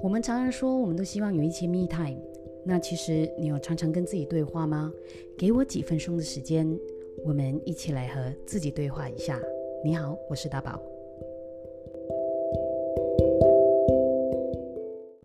我们常常说，我们都希望有一些 me time。那其实你有常常跟自己对话吗？给我几分钟的时间，我们一起来和自己对话一下。你好，我是大宝。